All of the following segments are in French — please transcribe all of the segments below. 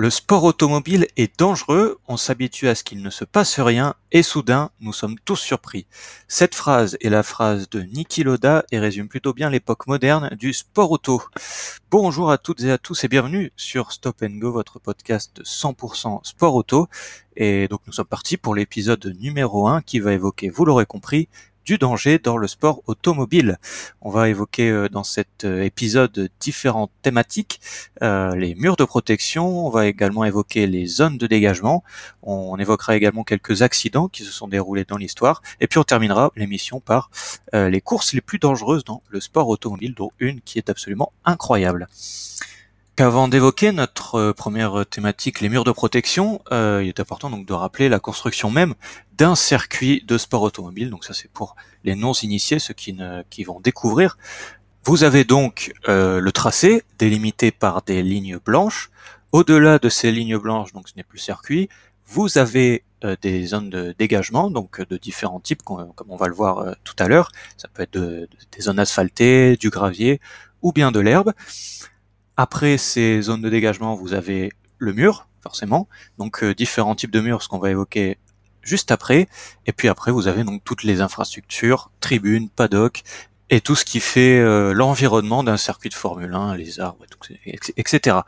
Le sport automobile est dangereux, on s'habitue à ce qu'il ne se passe rien, et soudain, nous sommes tous surpris. Cette phrase est la phrase de Niki Loda et résume plutôt bien l'époque moderne du sport auto. Bonjour à toutes et à tous et bienvenue sur Stop and Go, votre podcast de 100% sport auto. Et donc nous sommes partis pour l'épisode numéro 1 qui va évoquer, vous l'aurez compris, du danger dans le sport automobile. On va évoquer euh, dans cet euh, épisode différentes thématiques, euh, les murs de protection, on va également évoquer les zones de dégagement, on évoquera également quelques accidents qui se sont déroulés dans l'histoire, et puis on terminera l'émission par les courses les plus dangereuses dans le sport automobile, dont une qui est absolument incroyable. Avant d'évoquer notre euh, première thématique, les murs de protection, euh, il est important donc de rappeler la construction même d'un circuit de sport automobile. Donc ça c'est pour les non-initiés, ceux qui, vont découvrir. Vous avez donc euh, le tracé délimité par des lignes blanches. Au-delà de ces lignes blanches, donc ce n'est plus circuit, vous avez des zones de dégagement, donc de différents types, comme on va le voir tout à l'heure. Ça peut être des zones asphaltées, du gravier ou bien de l'herbe. Après ces zones de dégagement, vous avez le mur, forcément. Donc euh, différents types de murs, ce qu'on va évoquer juste après. Et puis après, vous avez donc toutes les infrastructures, tribunes, paddock, et tout ce qui fait euh, l'environnement d'un circuit de Formule 1, les arbres, etc.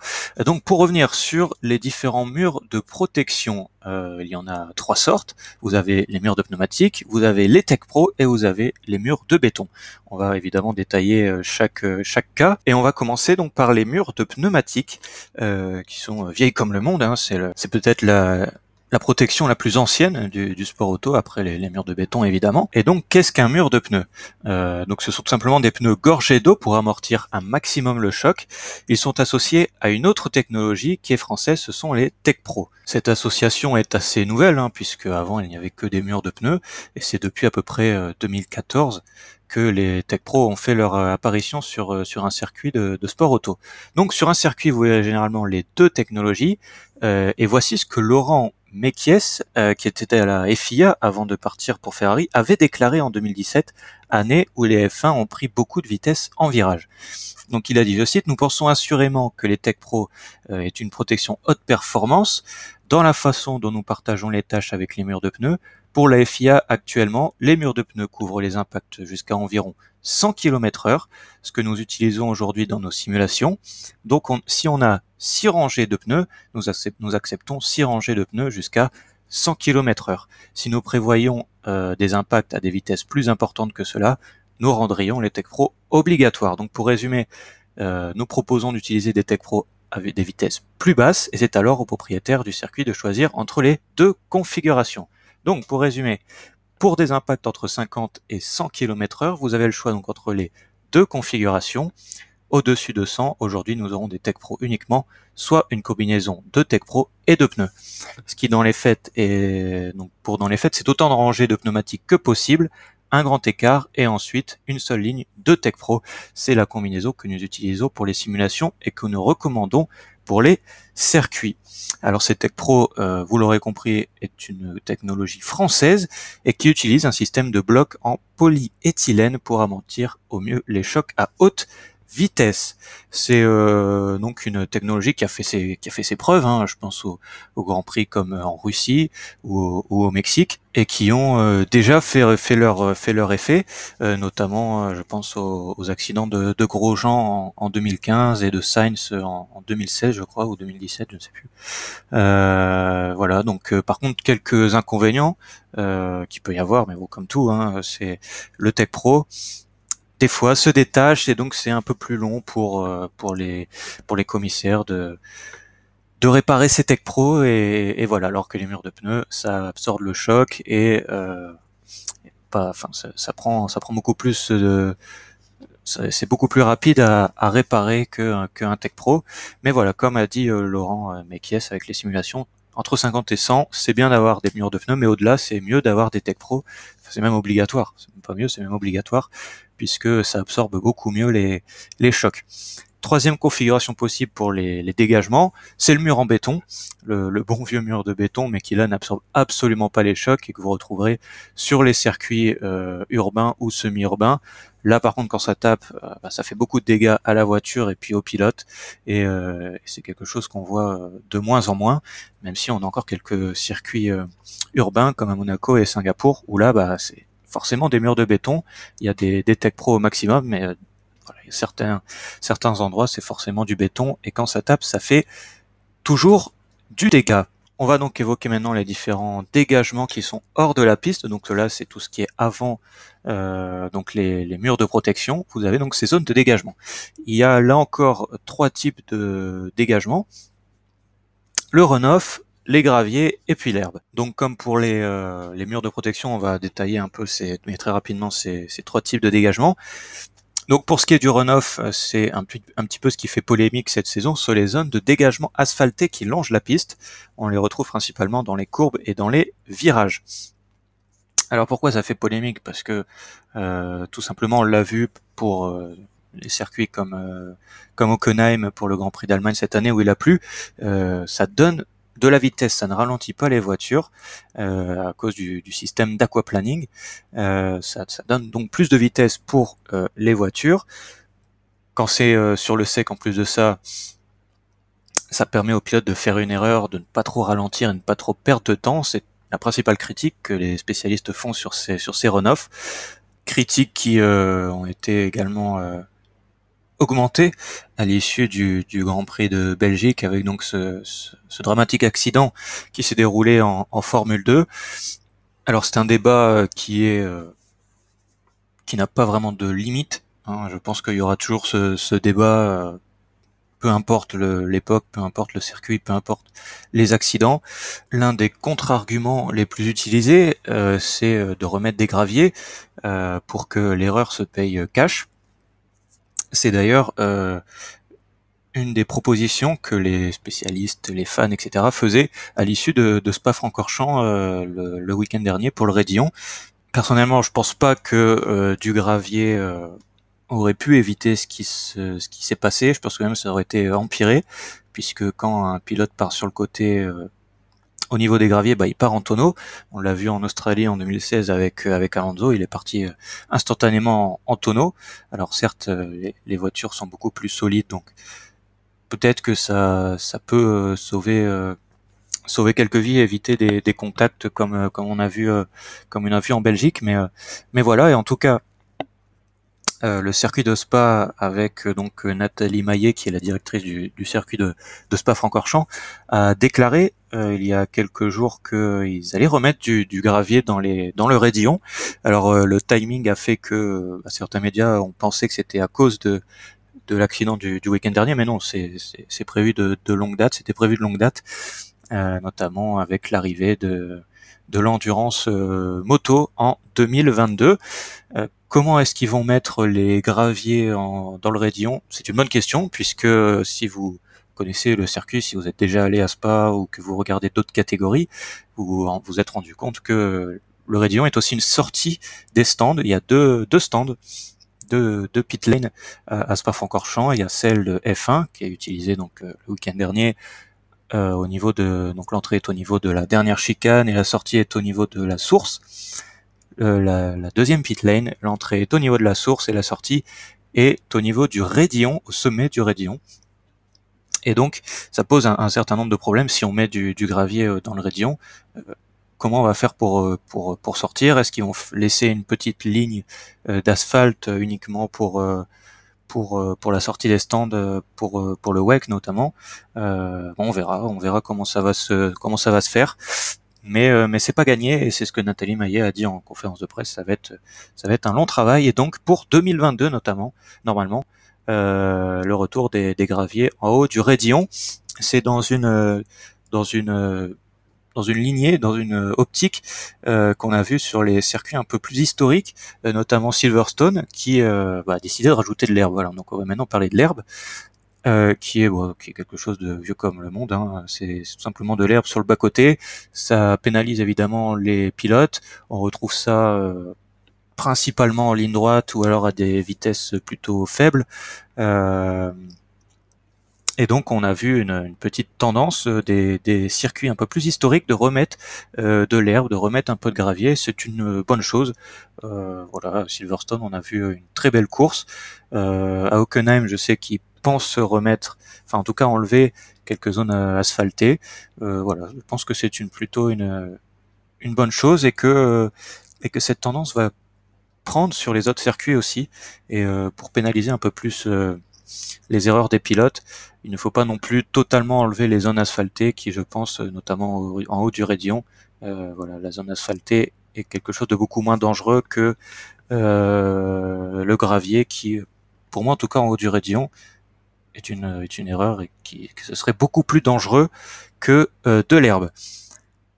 Donc pour revenir sur les différents murs de protection, euh, il y en a trois sortes. Vous avez les murs de pneumatiques, vous avez les Tech Pro et vous avez les murs de béton. On va évidemment détailler euh, chaque chaque cas et on va commencer donc par les murs de pneumatiques qui sont vieilles comme le monde. Hein. C'est peut-être la la protection la plus ancienne du, sport auto après les, murs de béton évidemment. Et donc qu'est-ce qu'un mur de pneus? Euh, Donc ce sont tout simplement des pneus gorgés d'eau pour amortir un maximum le choc. Ils sont associés à une autre technologie qui est française, ce sont les Tech Pro. Cette association est assez nouvelle hein, puisque avant il n'y avait que des murs de pneus et c'est depuis à peu près 2014 euh, que les Tech Pro ont fait leur euh, apparition sur, sur un circuit de, de sport auto. Donc sur un circuit, vous voyez généralement les deux technologies, et voici ce que Laurent Mekies, euh, qui était à la FIA avant de partir pour Ferrari, avait déclaré en 2017, année où les F1 ont pris beaucoup de vitesse en virage. Donc il a dit, je cite, nous pensons assurément que les Tech Pro euh, est une protection haute performance dans la façon dont nous partageons les tâches avec les murs de pneus. Pour la FIA actuellement, les murs de pneus couvrent les impacts jusqu'à environ 100 km heure, ce que nous utilisons aujourd'hui dans nos simulations. Donc si on a 6 rangées de pneus, nous, acceptons 6 rangées de pneus jusqu'à 100 km heure. Si nous prévoyons euh, des impacts à des vitesses plus importantes que cela, nous rendrions les Tech Pro obligatoires. Donc pour résumer, euh, nous proposons d'utiliser des Tech Pro avec des vitesses plus basses et c'est alors au propriétaire du circuit de choisir entre les deux configurations. Donc pour résumer, pour des impacts entre 50 et 100 km heure, vous avez le choix donc entre les deux configurations. Au-dessus de 100, aujourd'hui nous aurons des Tech Pro uniquement, soit une combinaison de Tech Pro et de pneus. Ce qui dans les faits est, donc pour dans les faits, c'est autant de rangées de pneumatiques que possible, un grand écart et ensuite une seule ligne de Tech Pro. C'est la combinaison que nous utilisons pour les simulations et que nous recommandons pour les circuits. Alors cette Tech Pro, euh, vous l'aurez compris, est une technologie française et qui utilise un système de blocs en polyéthylène pour amortir au mieux les chocs à haute vitesse. C'est euh, donc une technologie qui a fait ses, qui a fait ses preuves, hein, je pense au, au, Grand Prix comme en Russie ou, ou au Mexique, et qui ont euh, déjà fait, fait, leur, fait leur effet, euh, notamment je pense aux, aux accidents de, de, Grosjean en, en, 2015 et de Sainz en, en, 2016 je crois, ou 2017, je ne sais plus. voilà, donc par contre quelques inconvénients qui peut y avoir, mais bon comme tout, hein, c'est le Tech Pro des fois se détache et donc c'est un peu plus long pour euh, pour les pour les commissaires de de réparer ces Tech Pro et, voilà alors que les murs de pneus ça absorbe le choc et euh, pas enfin ça, prend ça prend beaucoup plus de c'est beaucoup plus rapide à, à réparer que qu'un Tech Pro mais voilà comme a dit euh, Laurent euh, Mekies avec les simulations entre 50 et 100, c'est bien d'avoir des murs de pneus, mais au-delà, c'est mieux d'avoir des Tech Pro. c'est même obligatoire. C'est pas mieux, c'est même obligatoire puisque ça absorbe beaucoup mieux les, chocs. Troisième configuration possible pour les, dégagements, c'est le mur en béton, le, bon vieux mur de béton, mais qui là n'absorbe absolument pas les chocs et que vous retrouverez sur les circuits euh, urbains ou semi-urbains. Là, par contre, quand ça tape, euh, bah, ça fait beaucoup de dégâts à la voiture et puis au pilote, et, euh, c'est quelque chose qu'on voit de moins en moins, même si on a encore quelques circuits urbains comme à Monaco et Singapour, où là, bah, c'est forcément des murs de béton. Il y a des, des Tech Pro au maximum, mais certains, certains endroits, c'est forcément du béton, et quand ça tape, ça fait toujours du dégât. On va donc évoquer maintenant les différents dégagements qui sont hors de la piste. Donc là, c'est tout ce qui est avant euh, donc les, les, murs de protection. Vous avez donc ces zones de dégagement. Il y a là encore trois types de dégagement le runoff, les graviers et puis l'herbe. Donc comme pour les, euh, les, murs de protection, on va détailler un peu ces, mais très rapidement ces, ces trois types de dégagement. Donc pour ce qui est du runoff, euh, c'est un, petit peu ce qui fait polémique cette saison sur les zones de dégagement asphaltées qui longent la piste. On les retrouve principalement dans les courbes et dans les virages. Alors pourquoi ça fait polémique? Parce que euh, tout simplement on l'a vu pour euh, les circuits comme comme Hockenheim pour le Grand Prix d'Allemagne cette année où il a plu, ça donne de la vitesse, ça ne ralentit pas les voitures euh, à cause du, système d'aquaplaning. Euh, ça, donne donc plus de vitesse pour euh, les voitures. Quand c'est sur le sec, en plus de ça, ça permet au pilote de faire une erreur, de ne pas trop ralentir et ne pas trop perdre de temps. C'est la principale critique que les spécialistes font sur ces sur ces runoffs. Critiques qui ont été également augmenté à l'issue du, Grand Prix de Belgique avec donc ce, dramatique accident qui s'est déroulé en, Formule 2. Alors c'est un débat euh, qui est euh, qui n'a pas vraiment de limite. Hein. Je pense qu'il y aura toujours ce, débat, euh, peu importe l'époque, peu importe le circuit, peu importe les accidents. L'un des contre-arguments les plus utilisés, c'est de remettre des graviers pour que l'erreur se paye cash. C'est d'ailleurs euh, une des propositions que les spécialistes, les fans, etc. faisaient à l'issue de, de Spa-Francorchamps euh, le, week-end dernier pour le Rédillon. Personnellement, je pense pas que euh, du gravier euh, aurait pu éviter ce qui se, ce qui s'est passé. Je pense que même ça aurait été empiré, puisque quand un pilote part sur le côté au niveau des graviers, bah, il part en tonneau. On l'a vu en Australie en 2016 avec euh, avec Alonso, il est parti euh, instantanément en, tonneau. Alors certes, euh, les, voitures sont beaucoup plus solides, donc peut-être que ça ça peut sauver sauver quelques vies, éviter des, contacts comme comme on a vu comme on a en Belgique, mais mais voilà. Et en tout cas, euh, le circuit de Spa avec euh, donc euh, Nathalie Maillet, qui est la directrice du, circuit de, Spa-Francorchamps, a déclaré il y a quelques jours qu'ils allaient remettre du, gravier dans le Rédillon. Alors le timing a fait que bah, certains médias ont pensé que c'était à cause de de l'accident du, week-end dernier, mais non, c'est prévu de, longue date, c'était prévu de longue date, notamment avec l'arrivée de l'endurance moto en 2022. Comment est-ce qu'ils vont mettre les graviers dans le Rédillon C'est une bonne question, puisque si vous connaissez le circuit, si vous êtes déjà allé à Spa ou que vous regardez d'autres catégories, vous vous êtes rendu compte que le Rédillon est aussi une sortie des stands. Il y a deux, stands, deux, pit lanes à Spa-Francorchamps. Il y a celle de F1 qui est utilisée donc euh, le week-end dernier euh, au niveau de donc l'entrée est au niveau de la dernière chicane et la sortie est au niveau de la source. Euh, la, deuxième pit lane, l'entrée est au niveau de la source et la sortie est au niveau du raidillon, au sommet du raidillon. Et donc, ça pose un, certain nombre de problèmes si on met du, gravier euh, dans le raidillon. Euh, comment on va faire pour, pour, pour sortir? Est-ce qu'ils vont laisser une petite ligne d'asphalte uniquement pour, pour, pour la sortie des stands, pour, pour le WEC notamment? Bon, On verra, on verra comment ça va se, comment ça va se faire mais euh, mais c'est pas gagné et c'est ce que Nathalie Maillet a dit en conférence de presse. Ça va être ça va être un long travail et donc pour 2022 notamment normalement euh, le retour des, des, graviers en haut du Rédillon, c'est dans une dans une dans une lignée, dans une optique euh, qu'on a vu sur les circuits un peu plus historiques, euh, notamment Silverstone, qui euh, bah, a décidé de rajouter de l'herbe. Voilà, donc on va maintenant parler de l'herbe. Euh, qui, est, qui est quelque chose de vieux comme le monde. Hein. C'est tout simplement de l'herbe sur le bas-côté. Ça pénalise évidemment les pilotes. On retrouve ça euh, principalement en ligne droite ou alors à des vitesses plutôt faibles. Euh, Et donc on a vu une, petite tendance euh, des, circuits un peu plus historiques de remettre euh, de l'herbe, de remettre un peu de gravier. C'est une bonne chose. Euh, voilà, Silverstone, on a vu une très belle course. à Hockenheim, je sais qu'ils pensent remettre, enfin en tout cas enlever quelques zones asphaltées. voilà, je pense que c'est une plutôt une, une bonne chose et que et que cette tendance va prendre sur les autres circuits aussi et pour pénaliser un peu plus les erreurs des pilotes. Il ne faut pas non plus totalement enlever les zones asphaltées qui, je pense, euh, notamment en haut du Rédion, euh, voilà, la zone asphaltée est quelque chose de beaucoup moins dangereux que euh, le gravier qui, pour moi en tout cas en haut du Rédion, est une, est une erreur et qui, que ce serait beaucoup plus dangereux que de l'herbe.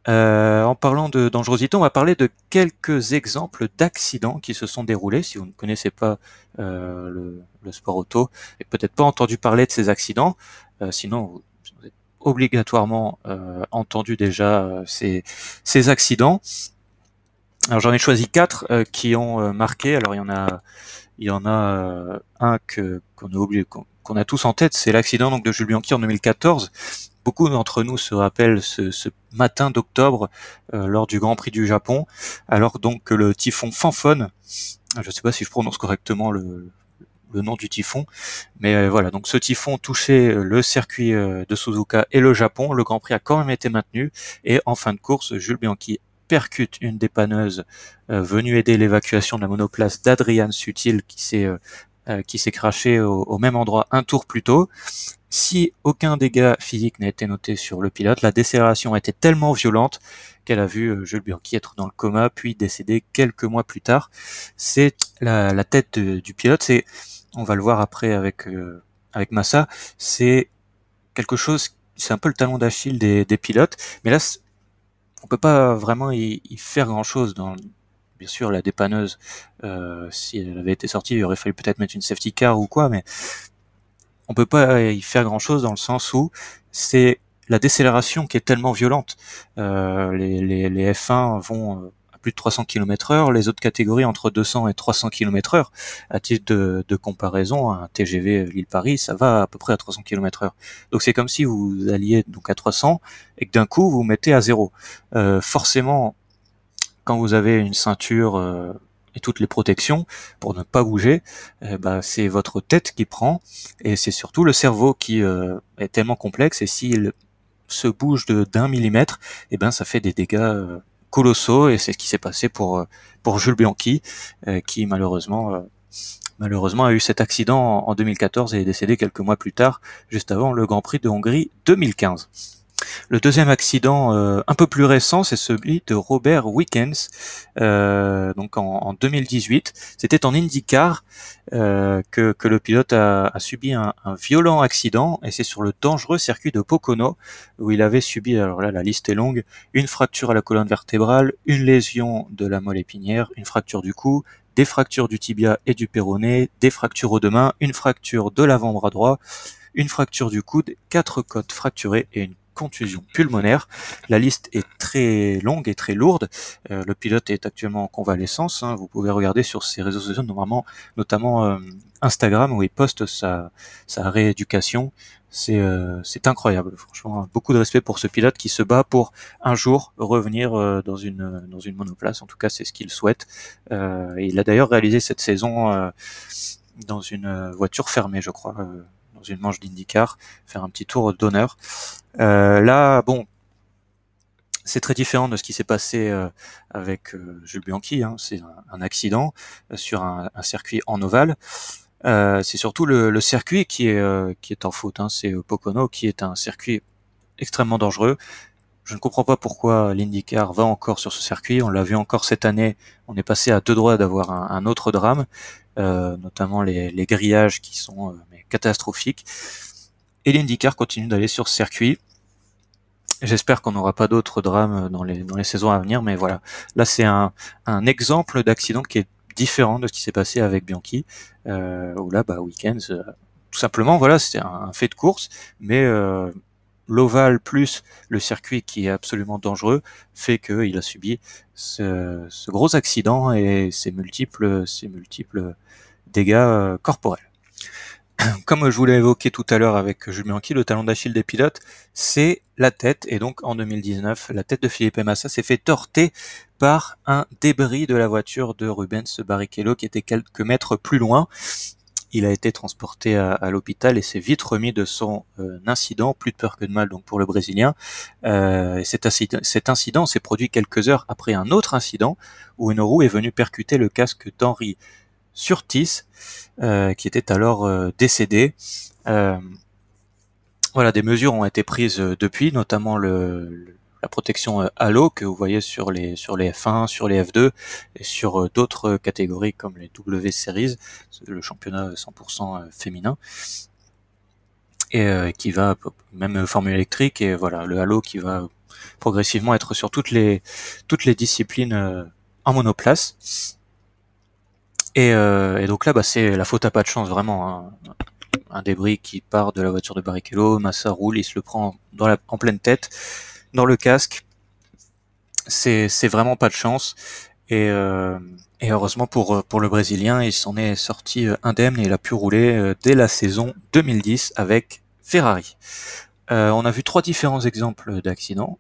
Euh, en parlant de dangerosité, on va parler de quelques exemples d'accidents qui se sont déroulés. Si vous ne connaissez pas euh, le, sport auto et peut-être pas entendu parler de ces accidents, euh, sinon vous, avez obligatoirement entendu déjà ces, ces accidents. Alors j'en ai choisi quatre qui ont marqué. Alors il y en a, il y en a un que qu'on a oublié, a tous en tête, c'est l'accident donc de Jules Bianchi en 2014 Beaucoup d'entre nous se rappellent ce, matin d'octobre euh, lors du Grand Prix du Japon, alors donc que le typhon Fanfone, je ne sais pas si je prononce correctement le, nom du typhon, mais euh, voilà, donc ce typhon touchait le circuit euh, de Suzuka et le Japon, le Grand Prix a quand même été maintenu, et en fin de course, Jules Bianchi percute une dépanneuse venue aider l'évacuation de la monoplace d'Adrian Sutil qui s'est qui s'est craché au, même endroit un tour plus tôt. Si aucun dégât physique n'a été noté sur le pilote, la décélération été tellement violente qu'elle a vu euh, Jules Bianchi être dans le coma, puis décéder quelques mois plus tard. C'est la, tête du pilote, c'est, on va le voir après avec euh, avec Massa, c'est quelque chose, c'est un peu le talon d'Achille des, pilotes, mais là, on peut pas vraiment y, faire grand chose dans bien sûr la dépanneuse euh, si elle avait été sortie il aurait fallu peut-être mettre une safety car ou quoi mais on peut pas y faire grand chose dans le sens où c'est la décélération qui est tellement violente. Euh, les, les, F1 vont euh, à plus de 300 km heure, les autres catégories entre 200 et 300 km heure. À titre de, comparaison, un TGV Lille-Paris, ça va à peu près à 300 km heure. Donc c'est comme si vous alliez donc à 300 et que d'un coup vous mettez à zéro. Euh, forcément, quand vous avez une ceinture et toutes les protections pour ne pas bouger, eh ben, c'est votre tête qui prend et c'est surtout le cerveau qui euh, est tellement complexe et s'il se bouge de d'un millimètre, eh ben ça fait des dégâts euh, colossaux et c'est ce qui s'est passé pour euh, pour Jules Bianchi qui malheureusement malheureusement a eu cet accident en 2014 et est décédé quelques mois plus tard, juste avant le Grand Prix de Hongrie 2015. Le deuxième accident euh, un peu plus récent, c'est celui de Robert Wickens, euh, donc en, 2018. C'était en IndyCar euh, que, le pilote a, subi un, violent accident, et c'est sur le dangereux circuit de Pocono, où il avait subi, alors là la liste est longue, une fracture à la colonne vertébrale, une lésion de la moelle épinière, une fracture du cou, des fractures du tibia et du péroné, des fractures aux deux mains, une fracture de l'avant-bras droit, une fracture du coude, quatre côtes fracturées et une contusion pulmonaire. La liste est très longue et très lourde. Euh, le pilote est actuellement en convalescence. Hein. Vous pouvez regarder sur ses réseaux sociaux, normalement, notamment euh, Instagram, où il poste sa, rééducation. C'est euh, incroyable, franchement. Beaucoup de respect pour ce pilote qui se bat pour un jour revenir dans une dans une monoplace. En tout cas, c'est ce qu'il souhaite. il a d'ailleurs réalisé cette saison dans une voiture fermée, je crois une manche d'IndyCar, faire un petit tour d'honneur. Euh, là, bon, c'est très différent de ce qui s'est passé euh, avec euh, Jules Bianchi. Hein. C'est un, accident sur un, circuit en ovale. c'est surtout le, circuit qui est qui est en faute. Hein. C'est Pocono qui est un circuit extrêmement dangereux. Je ne comprends pas pourquoi l'IndyCar va encore sur ce circuit. On l'a vu encore cette année. On est passé à deux droits d'avoir un, autre drame, notamment les, les, grillages qui sont catastrophique. Et l'IndyCar continue d'aller sur ce circuit. J'espère qu'on n'aura pas d'autres drames dans les, dans les saisons à venir, mais voilà. Là, c'est un, un exemple d'accident qui est différent de ce qui s'est passé avec Bianchi, euh, là, bah, Weekends, euh, tout simplement, voilà, c'est un, fait de course, mais euh, l'ovale plus le circuit qui est absolument dangereux fait qu'il a subi ce, gros accident et ses multiples, ses multiples dégâts euh, corporels. comme je vous l'ai évoqué tout à l'heure avec Jules Bianchi, le talon d'Achille des pilotes, c'est la tête. Et donc en 2019, la tête de Philippe Massa s'est fait torter par un débris de la voiture de Rubens Barrichello qui était quelques mètres plus loin. Il a été transporté à, l'hôpital et s'est vite remis de son euh, incident, plus de peur que de mal donc pour le Brésilien. Euh, cet, incident, cet incident s'est produit quelques heures après un autre incident où une roue est venue percuter le casque d'Henri Surtis, euh, qui était alors euh, décédé. Euh, voilà, des mesures ont été prises depuis, notamment le, la protection Halo que vous voyez sur les sur les F1, sur les F2 et sur d'autres catégories comme les W Series, le championnat 100% féminin et qui va même formule électrique et voilà le Halo qui va progressivement être sur toutes les toutes les disciplines en monoplace. Et, euh, et, donc là, bah, c'est la faute à pas de chance, vraiment. Hein. Un débris qui part de la voiture de Barrichello, Massa roule, il se le prend dans la, en pleine tête, dans le casque. C'est, vraiment pas de chance. Et, euh, heureusement pour, le Brésilien, il s'en est sorti euh, indemne et il a pu rouler euh, dès la saison 2010 avec Ferrari. On a vu trois différents exemples d'accidents.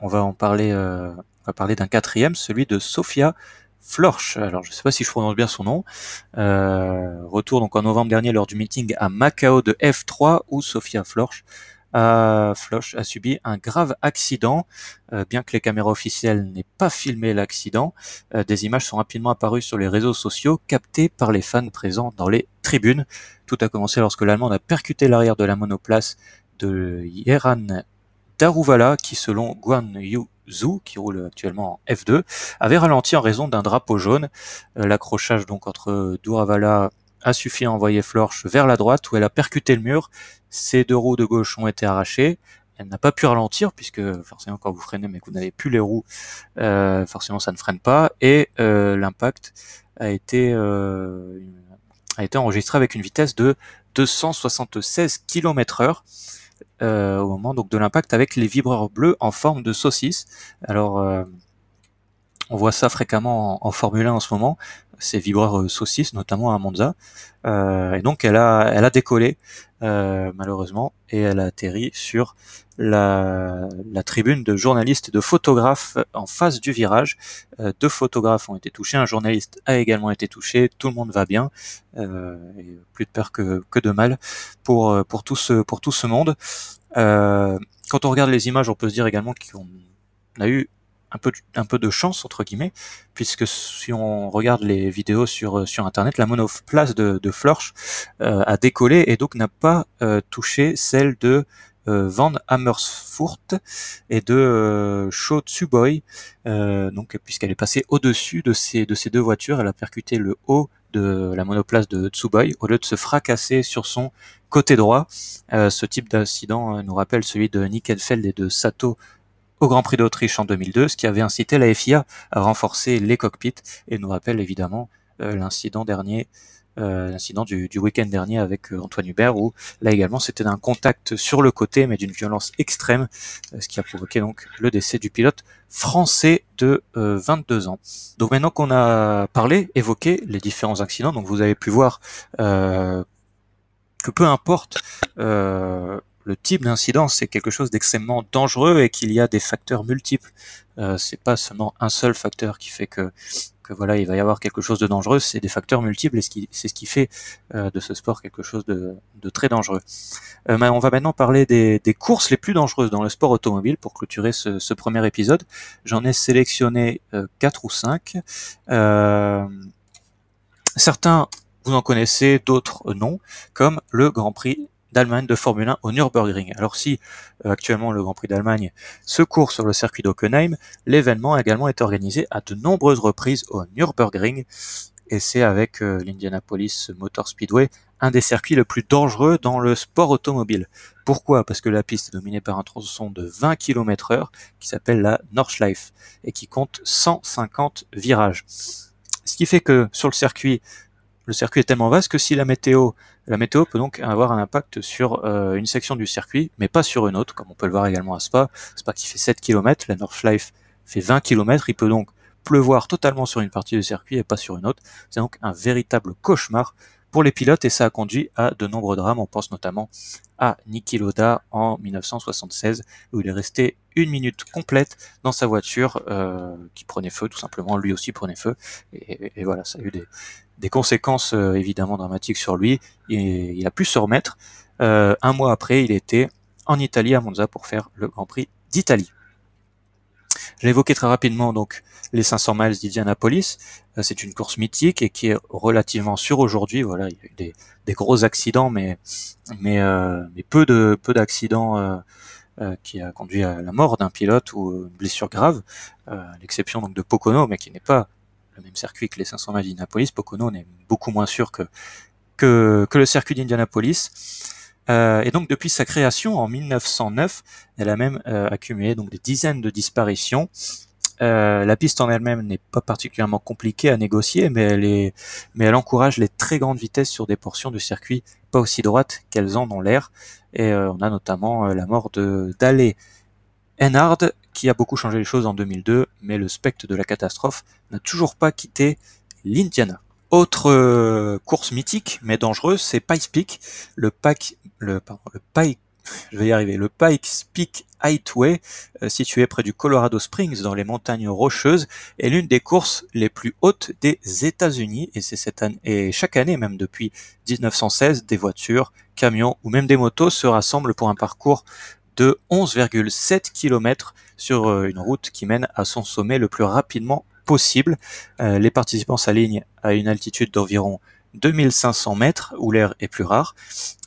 On va en parler, parler d'un quatrième, celui de Sofia Florsch, alors je ne sais pas si je prononce bien son nom, retour donc en novembre dernier lors du meeting à Macao de F3 où Sophia Florsch a, Floch a subi un grave accident. Euh, bien que les caméras officielles n'aient pas filmé l'accident, euh, des images sont rapidement apparues sur les réseaux sociaux, captées par les fans présents dans les tribunes. Tout a commencé lorsque l'Allemande a percuté l'arrière de la monoplace de Yeran Daruvala, qui selon Guan Yu Zhu, qui roule actuellement en F2, avait ralenti en raison d'un drapeau jaune. Euh, l'accrochage donc entre Duravala a suffi à envoyer Florche vers la droite où elle a percuté le mur. Ses deux roues de gauche ont été arrachées. Elle n'a pas pu ralentir puisque forcément quand vous freinez mais que vous n'avez plus les roues, euh, forcément ça ne freine pas. Et euh, l'impact a été a été enregistré avec une vitesse de 276 km/h. Euh, au moment donc de l'impact avec les vibreurs bleus en forme de saucisse. Alors euh, on voit ça fréquemment en, Formule 1 en ce moment, ces vibreurs euh, saucisses, notamment à Monza. Euh, et donc elle a, elle a décollé euh, malheureusement et elle a atterri sur la, la, tribune de journalistes et de photographes en face du virage. Euh, deux photographes ont été touchés, un journaliste a également été touché. Tout le monde va bien, plus de peur que, que de mal pour pour tout ce pour tout ce monde. quand on regarde les images, on peut se dire également qu'on a eu un peu, de chance entre guillemets, puisque si on regarde les vidéos sur sur internet, la monoplace de, de Florsch euh, a décollé et donc n'a pas euh, touché celle de euh, Van Amersfoort et de euh, Tsuboy, euh, donc puisqu'elle est passée au-dessus de ces de ces deux voitures, elle a percuté le haut de la monoplace de Tsuboy au lieu de se fracasser sur son côté droit. ce type d'incident nous rappelle celui de Nick Edfeld et de Sato au Grand Prix d'Autriche en 2002, ce qui avait incité la FIA à renforcer les cockpits et nous rappelle évidemment euh, l'incident dernier, euh, l'incident du, week-end dernier avec euh, Antoine Hubert où là également c'était d'un contact sur le côté mais d'une violence extrême, ce qui a provoqué donc le décès du pilote français de 22 ans. Donc maintenant qu'on a parlé, évoqué les différents accidents, donc vous avez pu voir que peu importe le type d'incident, c'est quelque chose d'extrêmement dangereux et qu'il y a des facteurs multiples. Euh, c'est pas seulement un seul facteur qui fait que, que voilà, il va y avoir quelque chose de dangereux, c'est des facteurs multiples et c'est ce qui fait euh, de ce sport quelque chose de, de très dangereux. Euh, on va maintenant parler des, des, courses les plus dangereuses dans le sport automobile pour clôturer ce, ce premier épisode. J'en ai sélectionné euh, quatre ou cinq. Euh, certains vous en connaissez, d'autres non, comme le Grand Prix d'Allemagne de Formule 1 au Nürburgring. Alors si euh, actuellement le Grand Prix d'Allemagne se court sur le circuit d'Hockenheim, l'événement a également été organisé à de nombreuses reprises au Nürburgring et c'est avec euh, l'Indianapolis Motor Speedway un des circuits le plus dangereux dans le sport automobile. Pourquoi? Parce que la piste est dominée par un tronçon de 20 km heure qui s'appelle la Nordschleife et qui compte 150 virages. Ce qui fait que sur le circuit, le circuit est tellement vaste que si la météo, la météo peut donc avoir un impact sur euh, une section du circuit, mais pas sur une autre, comme on peut le voir également à Spa. Spa qui fait 7 km, la Nordschleife fait 20 km, il peut donc pleuvoir totalement sur une partie du circuit et pas sur une autre. C'est donc un véritable cauchemar pour les pilotes et ça a conduit à de nombreux drames. On pense notamment à Niki Loda en 1976 où il est resté une minute complète dans sa voiture euh, qui prenait feu tout simplement. Lui aussi prenait feu et, voilà, ça a eu des, des conséquences euh, évidemment dramatiques sur lui. Et il a pu se remettre. Euh, un mois après, il était en Italie à Monza pour faire le Grand Prix d'Italie. J'ai évoqué très rapidement donc les 500 miles d'Indianapolis. Euh, c'est une course mythique et qui est relativement sûre aujourd'hui. Voilà, il y a eu des, gros accidents, mais mais, peu de peu d'accidents qui a conduit à la mort d'un pilote ou une blessure grave. à l'exception donc de Pocono, mais qui n'est pas le même circuit que les 500 miles d'Indianapolis. Pocono est beaucoup moins sûr que que, que le circuit d'Indianapolis. Euh, et donc depuis sa création en 1909, elle a même euh, accumulé donc des dizaines de disparitions. Euh, la piste en elle-même n'est pas particulièrement compliquée à négocier, mais elle est, mais elle encourage les très grandes vitesses sur des portions du circuit pas aussi droites qu'elles en ont l'air. Et on a notamment la mort de Dale qui a beaucoup changé les choses en 2002, mais le spectre de la catastrophe n'a toujours pas quitté l'Indiana. Autre euh, course mythique mais dangereuse, c'est Pikes Peak, le Pike, le, Pike, je vais y arriver, le Pikes Peak Highway, euh, situé près du Colorado Springs dans les montagnes rocheuses, est l'une des courses les plus hautes des États-Unis. Et c'est cette année et chaque année même depuis 1916, des voitures, camions ou même des motos se rassemblent pour un parcours de 11,7 km sur euh, une route qui mène à son sommet le plus rapidement possible. Euh, les participants s'alignent à une altitude d'environ 2500 mètres où l'air est plus rare.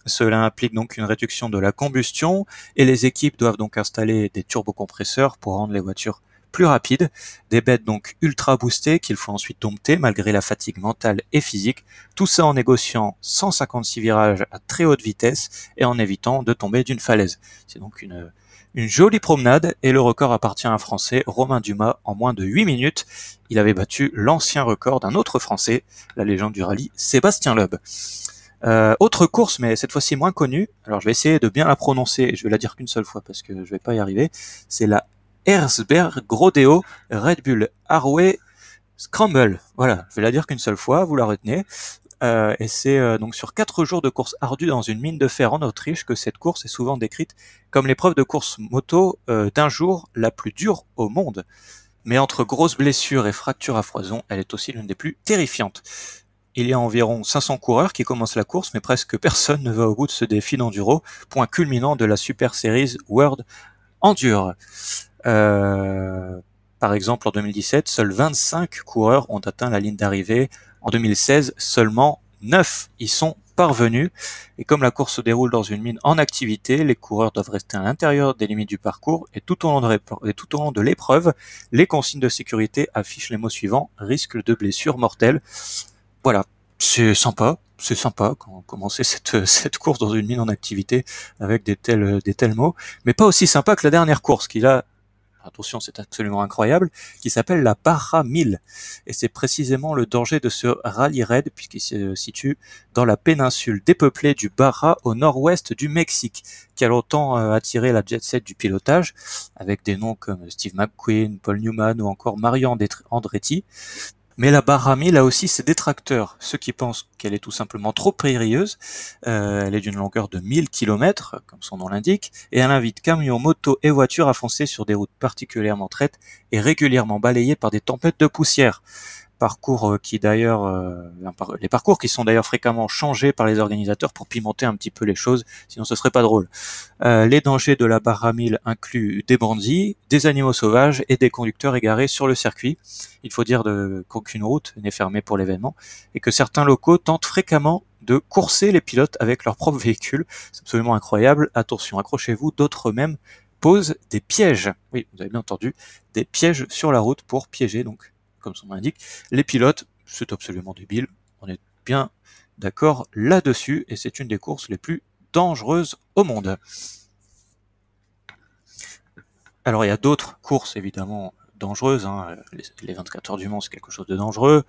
Cela implique donc une réduction de la combustion et les équipes doivent donc installer des turbocompresseurs pour rendre les voitures plus rapides, des bêtes donc ultra boostées qu'il faut ensuite dompter malgré la fatigue mentale et physique, tout ça en négociant 156 virages à très haute vitesse et en évitant de tomber d'une falaise. C'est donc une, jolie promenade et le record appartient à un Français, Romain Dumas, en moins de 8 minutes. Il avait battu l'ancien record d'un autre Français, la légende du rallye, Sébastien Loeb. Euh, autre course, mais cette fois-ci moins connue. Alors je vais essayer de bien la prononcer. Je vais la dire qu'une seule fois parce que je vais pas y arriver. C'est la Erzberg Grodeo Red Bull Harway Scramble. Voilà, je vais la dire qu'une seule fois. Vous la retenez. Euh, et c'est euh, donc sur quatre jours de course ardue dans une mine de fer en Autriche que cette course est souvent décrite comme l'épreuve de course moto euh, d'un jour la plus dure au monde. Mais entre grosses blessures et fractures à foison, elle est aussi l'une des plus terrifiantes. Il y a environ 500 coureurs qui commencent la course, mais presque personne ne va au bout de ce défi d'enduro, point culminant de la Super Series World Endure. Par exemple, en 2017, seuls 25 coureurs ont atteint la ligne d'arrivée. En 2016, seulement 9 y sont parvenus. Et comme la course se déroule dans une mine en activité, les coureurs doivent rester à l'intérieur des limites du parcours et tout au long de, l'épreuve, les consignes de sécurité affichent les mots suivants. Risque de blessure mortelle. Voilà, c'est sympa, c'est sympa quand on commençait cette, cette course dans une mine en activité avec des tels, des tels mots, mais pas aussi sympa que la dernière course qui là attention c'est absolument incroyable, qui s'appelle la Barra 1000. Et c'est précisément le danger de ce rallye raid puisqu'il se situe dans la péninsule dépeuplée du Barra au nord-ouest du Mexique, qui a longtemps euh, attiré la jet set du pilotage, avec des noms comme Steve McQueen, Paul Newman ou encore Mario Andretti. Mais la Barami, là aussi, ses détracteurs, ceux qui pensent qu'elle est tout simplement trop périlleuse. Euh, elle est d'une longueur de 1000 km, comme son nom l'indique, et elle invite camions, motos et voitures à foncer sur des routes particulièrement traites et régulièrement balayées par des tempêtes de poussière parcours euh, qui d'ailleurs, euh, les parcours qui sont d'ailleurs fréquemment changés par les organisateurs pour pimenter un petit peu les choses, sinon ce serait pas drôle. Euh, les dangers de la barre incluent des bandits, des animaux sauvages et des conducteurs égarés sur le circuit. Il faut dire qu'aucune route n'est fermée pour l'événement et que certains locaux tentent fréquemment de courser les pilotes avec leurs propres véhicules. C'est absolument incroyable. Attention, accrochez-vous, d'autres même posent des pièges. Oui, vous avez bien entendu, des pièges sur la route pour piéger donc comme son nom l'indique. Les pilotes, c'est absolument débile. On est bien d'accord là-dessus et c'est une des courses les plus dangereuses au monde. Alors il y a d'autres courses évidemment dangereuses. Hein. Les, 24 heures du Mans, c'est quelque chose de dangereux.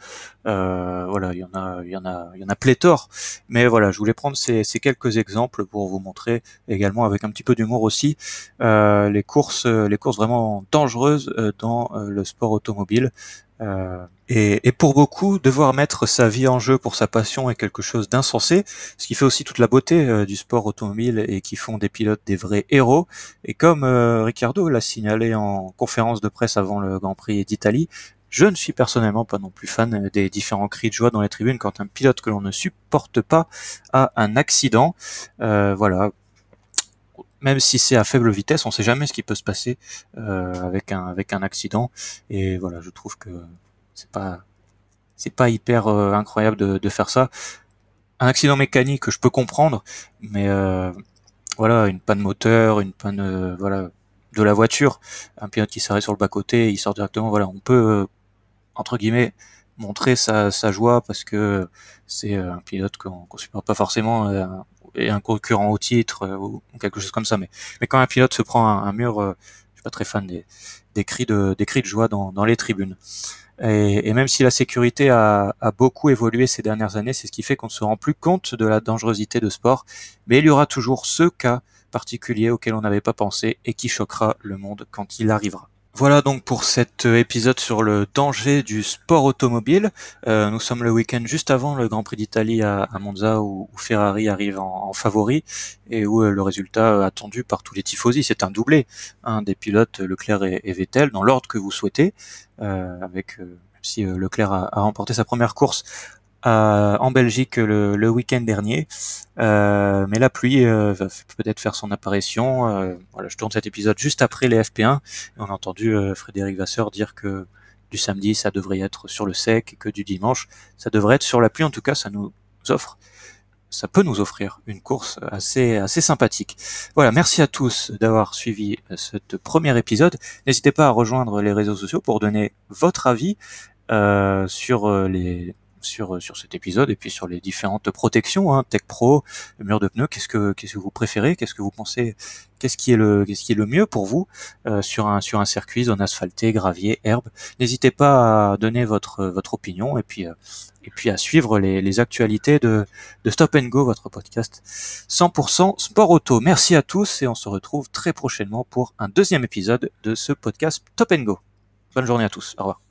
Euh, voilà, il y en a, il y en a, il y en a pléthore. Mais voilà, je voulais prendre ces, quelques exemples pour vous montrer également avec un petit peu d'humour aussi euh, les courses, les courses vraiment dangereuses euh, dans le sport automobile. Euh, et, et, pour beaucoup, devoir mettre sa vie en jeu pour sa passion est quelque chose d'insensé, ce qui fait aussi toute la beauté euh, du sport automobile et qui font des pilotes des vrais héros. Et comme euh, Ricciardo l'a signalé en conférence de presse avant le Grand Prix d'Italie, je ne suis personnellement pas non plus fan des différents cris de joie dans les tribunes quand un pilote que l'on ne supporte pas a un accident. Euh, voilà, même si c'est à faible vitesse, on ne sait jamais ce qui peut se passer euh, avec un accident. Et voilà, je trouve que c'est pas pas hyper euh, incroyable de, faire ça. Un accident mécanique, je peux comprendre, mais euh, voilà, une panne moteur, une panne voilà de la voiture, un pilote qui s'arrête sur le bas côté, il sort directement. Voilà, on peut entre guillemets montrer sa, joie parce que c'est un pilote qu'on qu supporte pas forcément et un concurrent au titre euh, ou quelque chose comme ça. Mais, quand un pilote se prend un, mur, euh, je suis pas très fan des, cris de joie dans, les tribunes. Et, et, même si la sécurité a, a beaucoup évolué ces dernières années, c'est ce qui fait qu'on ne se rend plus compte de la dangerosité de sport. Mais il y aura toujours ce cas particulier auquel on n'avait pas pensé et qui choquera le monde quand il arrivera. Voilà donc pour cet euh, épisode sur le danger du sport automobile. Euh, nous sommes le week-end juste avant le Grand Prix d'Italie à, Monza où, Ferrari arrive en, favori et où euh, le résultat attendu par tous les tifosi, c'est un doublé des pilotes Leclerc et, Vettel dans l'ordre que vous souhaitez, avec même si Leclerc a, remporté sa première course en Belgique le, le week-end dernier. Euh, mais la pluie euh, va peut-être faire son apparition. Euh, voilà, je tourne cet épisode juste après les FP1. Et on a entendu Frédéric Vasseur dire que du samedi, ça devrait être sur le sec et que du dimanche, ça devrait être sur la pluie. En tout cas, ça nous offre ça peut nous offrir une course assez assez sympathique. Voilà, merci à tous d'avoir suivi ce premier épisode. N'hésitez pas à rejoindre les réseaux sociaux pour donner votre avis euh, sur les sur, sur cet épisode et puis sur les différentes protections, hein, Tech Pro, le mur de pneus. Qu'est-ce que qu'est-ce que vous préférez? Qu'est-ce que vous pensez? Qu'est-ce qui est le qu'est-ce qui est le mieux pour vous euh, sur un sur un circuit, zone asphaltée, gravier, herbe? N'hésitez pas à donner votre votre opinion et puis euh, et puis à suivre les, les actualités de, de Stop and Go, votre podcast 100% sport auto. Merci à tous et on se retrouve très prochainement pour un deuxième épisode de ce podcast Stop and Go. Bonne journée à tous. Au revoir.